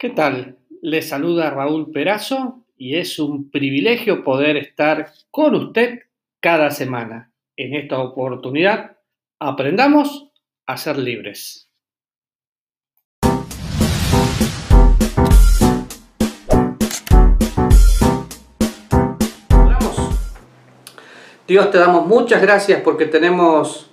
¿Qué tal? Les saluda Raúl Perazo y es un privilegio poder estar con usted cada semana. En esta oportunidad, aprendamos a ser libres. Dios te damos muchas gracias porque tenemos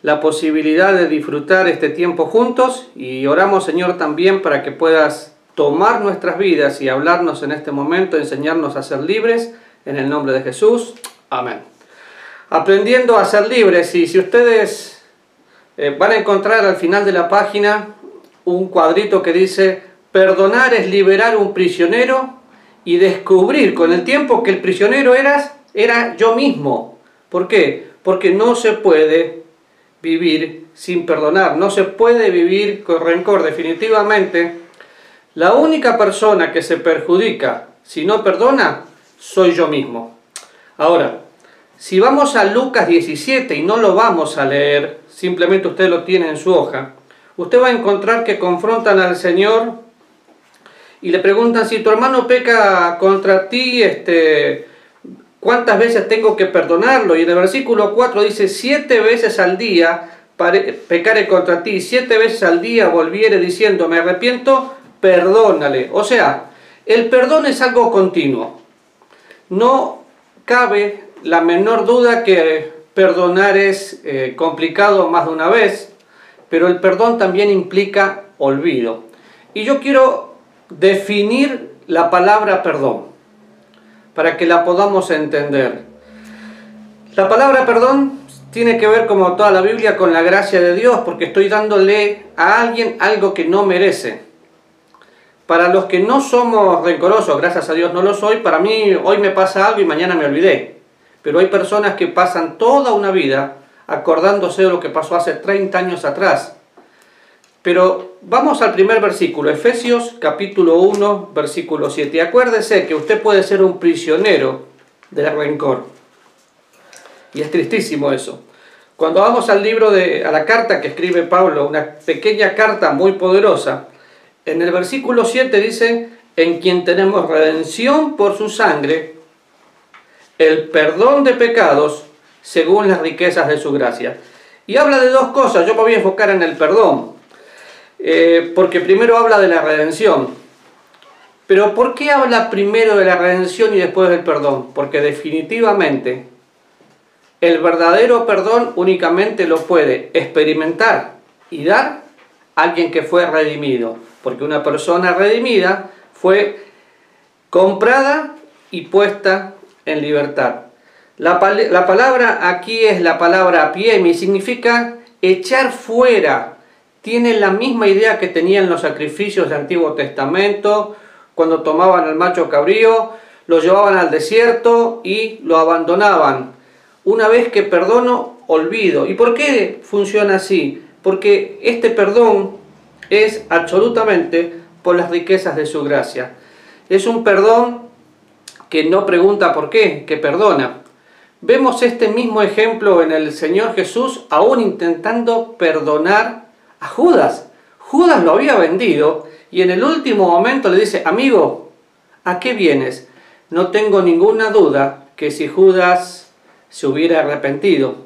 la posibilidad de disfrutar este tiempo juntos y oramos Señor también para que puedas tomar nuestras vidas y hablarnos en este momento, enseñarnos a ser libres en el nombre de Jesús. Amén. Aprendiendo a ser libres y si ustedes eh, van a encontrar al final de la página un cuadrito que dice perdonar es liberar un prisionero y descubrir con el tiempo que el prisionero eras, era yo mismo. ¿Por qué? Porque no se puede vivir sin perdonar, no se puede vivir con rencor. Definitivamente, la única persona que se perjudica si no perdona, soy yo mismo. Ahora, si vamos a Lucas 17 y no lo vamos a leer, simplemente usted lo tiene en su hoja, usted va a encontrar que confrontan al Señor y le preguntan si tu hermano peca contra ti, este, ¿Cuántas veces tengo que perdonarlo? Y en el versículo 4 dice, siete veces al día pecaré contra ti, siete veces al día volviere diciendo, me arrepiento, perdónale. O sea, el perdón es algo continuo. No cabe la menor duda que perdonar es eh, complicado más de una vez, pero el perdón también implica olvido. Y yo quiero definir la palabra perdón para que la podamos entender. La palabra perdón tiene que ver, como toda la Biblia, con la gracia de Dios, porque estoy dándole a alguien algo que no merece. Para los que no somos rencorosos, gracias a Dios no lo soy, para mí hoy me pasa algo y mañana me olvidé. Pero hay personas que pasan toda una vida acordándose de lo que pasó hace 30 años atrás. Pero vamos al primer versículo, Efesios capítulo 1, versículo 7. Acuérdese que usted puede ser un prisionero del rencor. Y es tristísimo eso. Cuando vamos al libro de, a la carta que escribe Pablo, una pequeña carta muy poderosa, en el versículo 7 dice, en quien tenemos redención por su sangre, el perdón de pecados según las riquezas de su gracia. Y habla de dos cosas, yo me voy a enfocar en el perdón. Eh, porque primero habla de la redención. Pero ¿por qué habla primero de la redención y después del perdón? Porque definitivamente el verdadero perdón únicamente lo puede experimentar y dar alguien que fue redimido. Porque una persona redimida fue comprada y puesta en libertad. La, la palabra aquí es la palabra piemi, significa echar fuera tiene la misma idea que tenían los sacrificios del Antiguo Testamento, cuando tomaban al macho cabrío, lo llevaban al desierto y lo abandonaban. Una vez que perdono, olvido. ¿Y por qué funciona así? Porque este perdón es absolutamente por las riquezas de su gracia. Es un perdón que no pregunta por qué, que perdona. Vemos este mismo ejemplo en el Señor Jesús, aún intentando perdonar a Judas. Judas lo había vendido y en el último momento le dice, amigo, ¿a qué vienes? No tengo ninguna duda que si Judas se hubiera arrepentido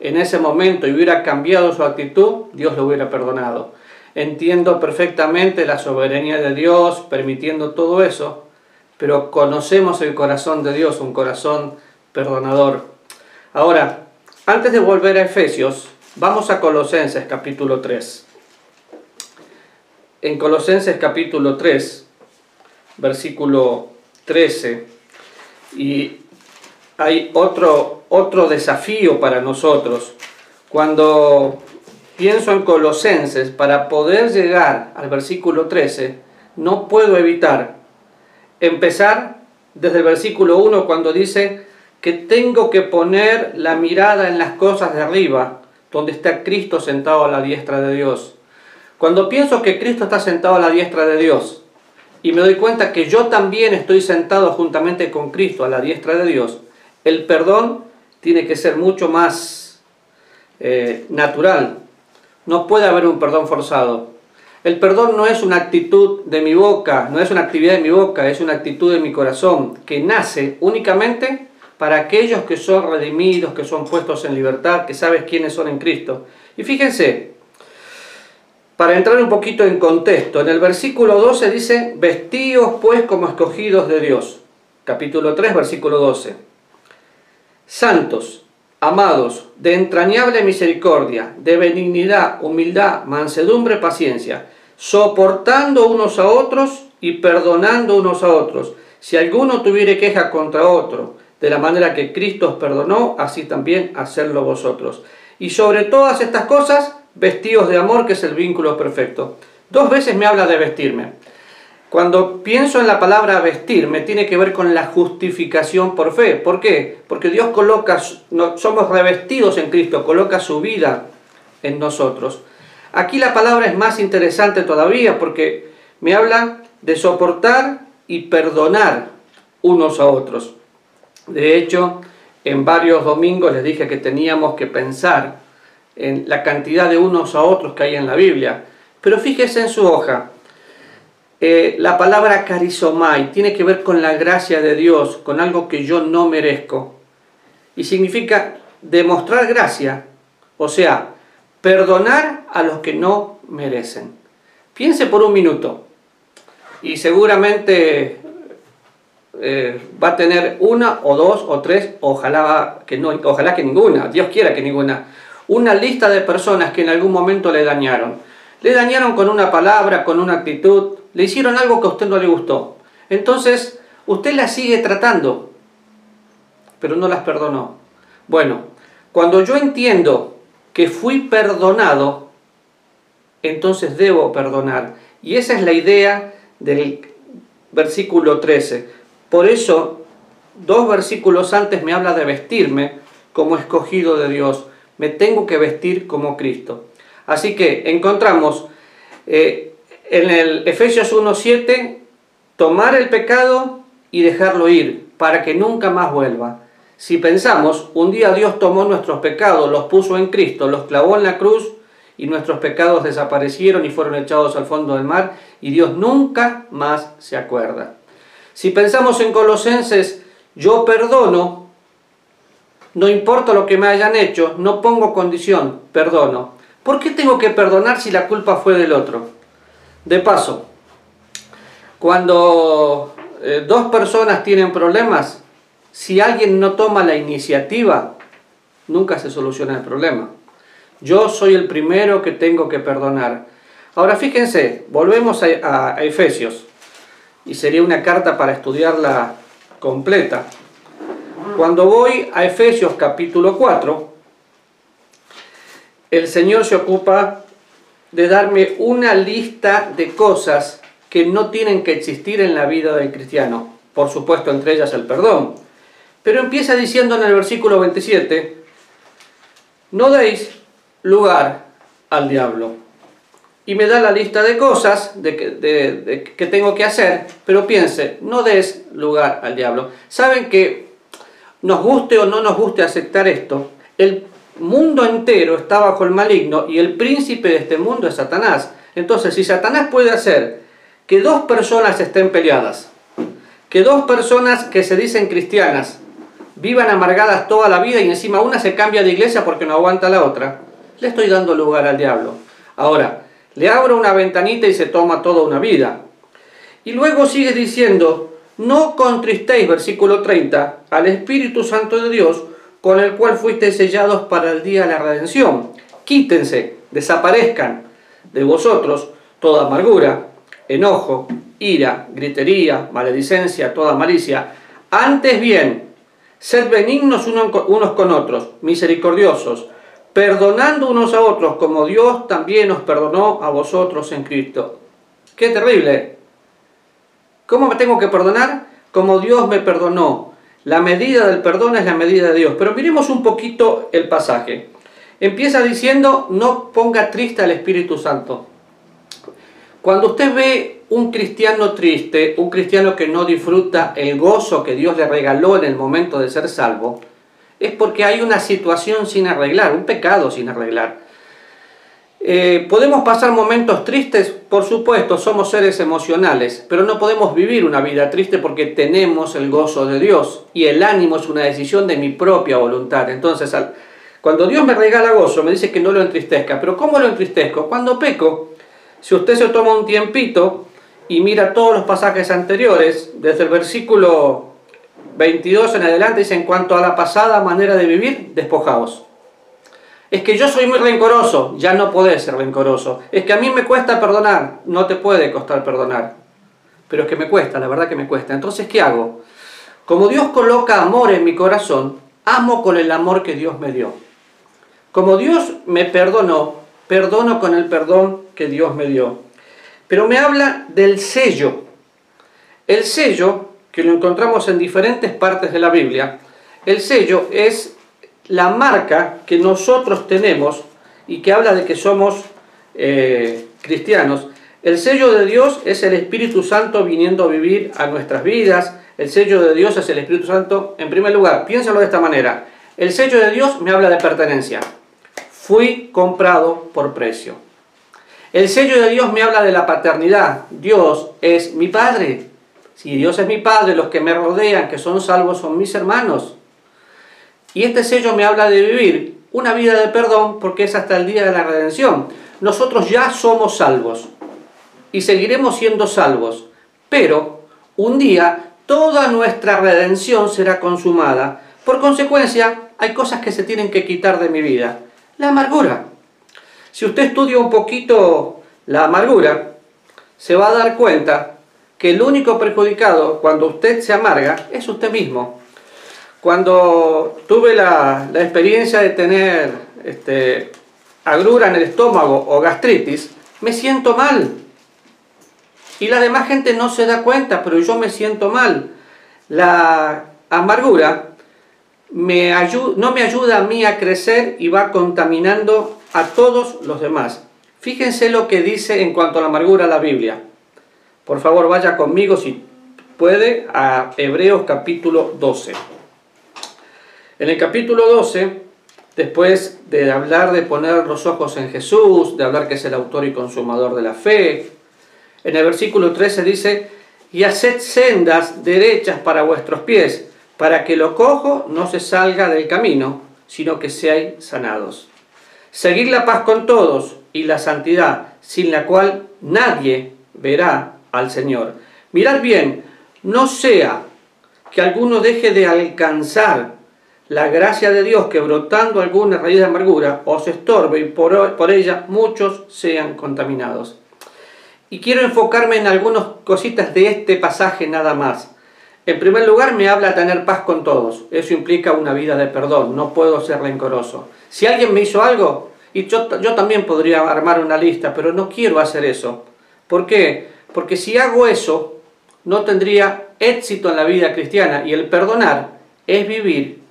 en ese momento y hubiera cambiado su actitud, Dios lo hubiera perdonado. Entiendo perfectamente la soberanía de Dios permitiendo todo eso, pero conocemos el corazón de Dios, un corazón perdonador. Ahora, antes de volver a Efesios, Vamos a Colosenses capítulo 3. En Colosenses capítulo 3, versículo 13, y hay otro, otro desafío para nosotros. Cuando pienso en Colosenses, para poder llegar al versículo 13, no puedo evitar empezar desde el versículo 1 cuando dice que tengo que poner la mirada en las cosas de arriba donde está Cristo sentado a la diestra de Dios. Cuando pienso que Cristo está sentado a la diestra de Dios y me doy cuenta que yo también estoy sentado juntamente con Cristo a la diestra de Dios, el perdón tiene que ser mucho más eh, natural. No puede haber un perdón forzado. El perdón no es una actitud de mi boca, no es una actividad de mi boca, es una actitud de mi corazón que nace únicamente para aquellos que son redimidos, que son puestos en libertad, que sabes quiénes son en Cristo. Y fíjense, para entrar un poquito en contexto, en el versículo 12 dice, vestíos pues como escogidos de Dios. Capítulo 3, versículo 12. Santos, amados, de entrañable misericordia, de benignidad, humildad, mansedumbre, paciencia, soportando unos a otros y perdonando unos a otros. Si alguno tuviere queja contra otro, de la manera que Cristo os perdonó, así también hacerlo vosotros. Y sobre todas estas cosas, vestidos de amor, que es el vínculo perfecto. Dos veces me habla de vestirme. Cuando pienso en la palabra vestirme, tiene que ver con la justificación por fe. ¿Por qué? Porque Dios coloca, somos revestidos en Cristo, coloca su vida en nosotros. Aquí la palabra es más interesante todavía porque me habla de soportar y perdonar unos a otros. De hecho, en varios domingos les dije que teníamos que pensar en la cantidad de unos a otros que hay en la Biblia. Pero fíjese en su hoja, eh, la palabra carizomai tiene que ver con la gracia de Dios, con algo que yo no merezco. Y significa demostrar gracia, o sea, perdonar a los que no merecen. Piense por un minuto y seguramente eh, va a tener una o dos o tres, ojalá que, no, ojalá que ninguna, Dios quiera que ninguna, una lista de personas que en algún momento le dañaron. Le dañaron con una palabra, con una actitud, le hicieron algo que a usted no le gustó. Entonces, usted las sigue tratando, pero no las perdonó. Bueno, cuando yo entiendo que fui perdonado, entonces debo perdonar. Y esa es la idea del versículo 13. Por eso, dos versículos antes me habla de vestirme como escogido de Dios. Me tengo que vestir como Cristo. Así que encontramos eh, en el Efesios 1.7, tomar el pecado y dejarlo ir para que nunca más vuelva. Si pensamos, un día Dios tomó nuestros pecados, los puso en Cristo, los clavó en la cruz y nuestros pecados desaparecieron y fueron echados al fondo del mar y Dios nunca más se acuerda. Si pensamos en Colosenses, yo perdono, no importa lo que me hayan hecho, no pongo condición, perdono. ¿Por qué tengo que perdonar si la culpa fue del otro? De paso, cuando eh, dos personas tienen problemas, si alguien no toma la iniciativa, nunca se soluciona el problema. Yo soy el primero que tengo que perdonar. Ahora fíjense, volvemos a, Efesios, y sería una carta para estudiarla completa. Cuando voy a Efesios capítulo 4, el Señor se ocupa de darme una lista de cosas que no tienen que existir en la vida del cristiano. Por supuesto, entre ellas el perdón. Pero empieza diciendo en el versículo 27, no deis lugar al diablo. Y me da la lista de cosas de que, tengo que hacer, pero piense, no des lugar al diablo. Saben que nos guste o no nos guste aceptar esto, el mundo entero está bajo el maligno y el príncipe de este mundo es Satanás. Entonces, si Satanás puede hacer que dos personas estén peleadas, que dos personas que se dicen cristianas vivan amargadas toda la vida y encima una se cambia de iglesia porque no aguanta la otra, le estoy dando lugar al diablo. Ahora, le abro una ventanita y se toma toda una vida. Y luego sigue diciendo, no contristéis, versículo 30, al Espíritu Santo de Dios, con el cual fuisteis sellados para el día de la redención. Quítense, desaparezcan de vosotros toda amargura, enojo, ira, gritería, maledicencia, toda malicia. Antes bien, Sed benignos unos con otros, misericordiosos, perdonando unos a otros, como Dios también os perdonó a vosotros en Cristo. ¡Qué terrible! ¿Cómo me tengo que perdonar? Como Dios me perdonó. La medida del perdón es la medida de Dios. Pero miremos un poquito el pasaje. Empieza diciendo, no ponga triste al Espíritu Santo. Cuando usted ve un cristiano triste, un cristiano que no disfruta el gozo que Dios le regaló en el momento de ser salvo, es porque hay una situación sin arreglar, un pecado sin arreglar. Eh, ¿Podemos pasar momentos tristes? Por supuesto, somos seres emocionales, pero no podemos vivir una vida triste porque tenemos el gozo de Dios y el ánimo es una decisión de mi propia voluntad. Entonces, cuando Dios me regala gozo, me dice que no lo entristezca, pero ¿cómo lo entristezco? Cuando peco, si usted se toma un tiempito y mira todos los pasajes anteriores, desde el versículo 22 en adelante, dice en cuanto a la pasada manera de vivir, despojaos es que yo soy muy rencoroso, ya no podés ser rencoroso. Es que a mí me cuesta perdonar, no te puede costar perdonar. Pero es que me cuesta, la verdad que me cuesta. Entonces, ¿qué hago? Como Dios coloca amor en mi corazón, amo con el amor que Dios me dio. Como Dios me perdonó, perdono con el perdón que Dios me dio. Pero me habla del sello. El sello, que lo encontramos en diferentes partes de la Biblia, el sello es la marca que nosotros tenemos y que habla de que somos eh, cristianos. El sello de Dios es el Espíritu Santo viniendo a vivir a nuestras vidas. El sello de Dios es el Espíritu Santo. En primer lugar, piénsalo de esta manera. El sello de Dios me habla de pertenencia. Fui comprado por precio. El sello de Dios me habla de la paternidad. Dios es mi Padre. Si Dios es mi Padre, los que me rodean, que son salvos, son mis hermanos. Y este sello me habla de vivir una vida de perdón porque es hasta el día de la redención. Nosotros ya somos salvos y seguiremos siendo salvos, pero un día toda nuestra redención será consumada. Por consecuencia, hay cosas que se tienen que quitar de mi vida. La amargura. Si usted estudia un poquito la amargura, se va a dar cuenta que el único perjudicado cuando usted se amarga es usted mismo. Cuando tuve la, experiencia de tener este, agrura en el estómago o gastritis, me siento mal. Y la demás gente no se da cuenta, pero yo me siento mal. La amargura me no me ayuda a mí a crecer y va contaminando a todos los demás. Fíjense lo que dice en cuanto a la amargura la Biblia. Por favor, vaya conmigo si puede a Hebreos capítulo 12. En el capítulo 12, después de hablar de poner los ojos en Jesús, de hablar que es el autor y consumador de la fe, en el versículo 13 dice, y haced sendas derechas para vuestros pies, para que lo cojo no se salga del camino, sino que seáis sanados. Seguid la paz con todos y la santidad, sin la cual nadie verá al Señor. Mirad bien, no sea que alguno deje de alcanzar la gracia de Dios que brotando alguna raíz de amargura os estorbe y por, por ella muchos sean contaminados. Y quiero enfocarme en algunas cositas de este pasaje nada más. En primer lugar, me habla tener paz con todos. Eso implica una vida de perdón. No puedo ser rencoroso. Si alguien me hizo algo, y yo, yo también podría armar una lista, pero no quiero hacer eso. ¿Por qué? Porque si hago eso, no tendría éxito en la vida cristiana. Y el perdonar es vivir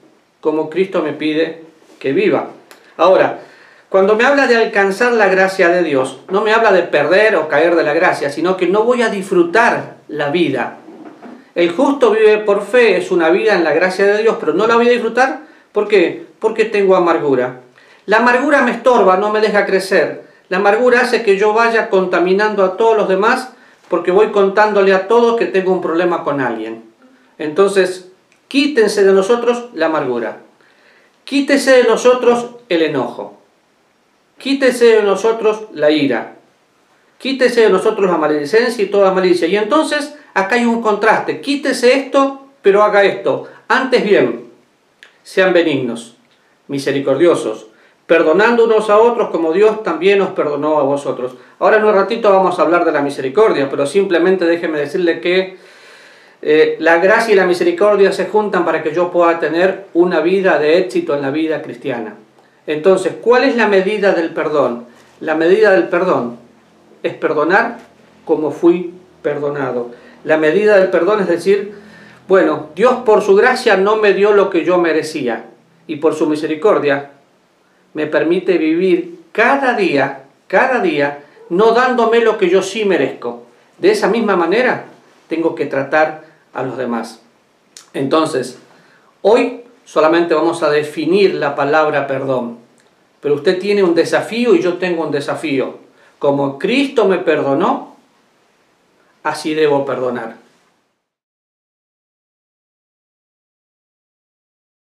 como Cristo me pide que viva. Ahora, cuando me habla de alcanzar la gracia de Dios, no me habla de perder o caer de la gracia, sino que no voy a disfrutar la vida. El justo vive por fe, es una vida en la gracia de Dios, pero no la voy a disfrutar. ¿Por qué? Porque tengo amargura. La amargura me estorba, no me deja crecer. La amargura hace que yo vaya contaminando a todos los demás porque voy contándole a todos que tengo un problema con alguien. Entonces, Quítense de nosotros la amargura. Quítese de nosotros el enojo. Quítese de nosotros la ira. Quítese de nosotros la maledicencia y toda malicia. Y entonces acá hay un contraste. Quítese esto, pero haga esto. Antes bien, sean benignos, misericordiosos, perdonando unos a otros como Dios también os perdonó a vosotros. Ahora en un ratito vamos a hablar de la misericordia, pero simplemente déjeme decirle que eh, la gracia y la misericordia se juntan para que yo pueda tener una vida de éxito en la vida cristiana. Entonces, ¿cuál es la medida del perdón? La medida del perdón es perdonar como fui perdonado. La medida del perdón es decir, bueno, Dios por su gracia no me dio lo que yo merecía y por su misericordia me permite vivir cada día, cada día, no dándome lo que yo sí merezco. De esa misma manera tengo que tratar a los demás. Entonces, hoy solamente vamos a definir la palabra perdón. pero usted tiene un desafío y yo tengo un desafío. Como Cristo me perdonó, así debo perdonar.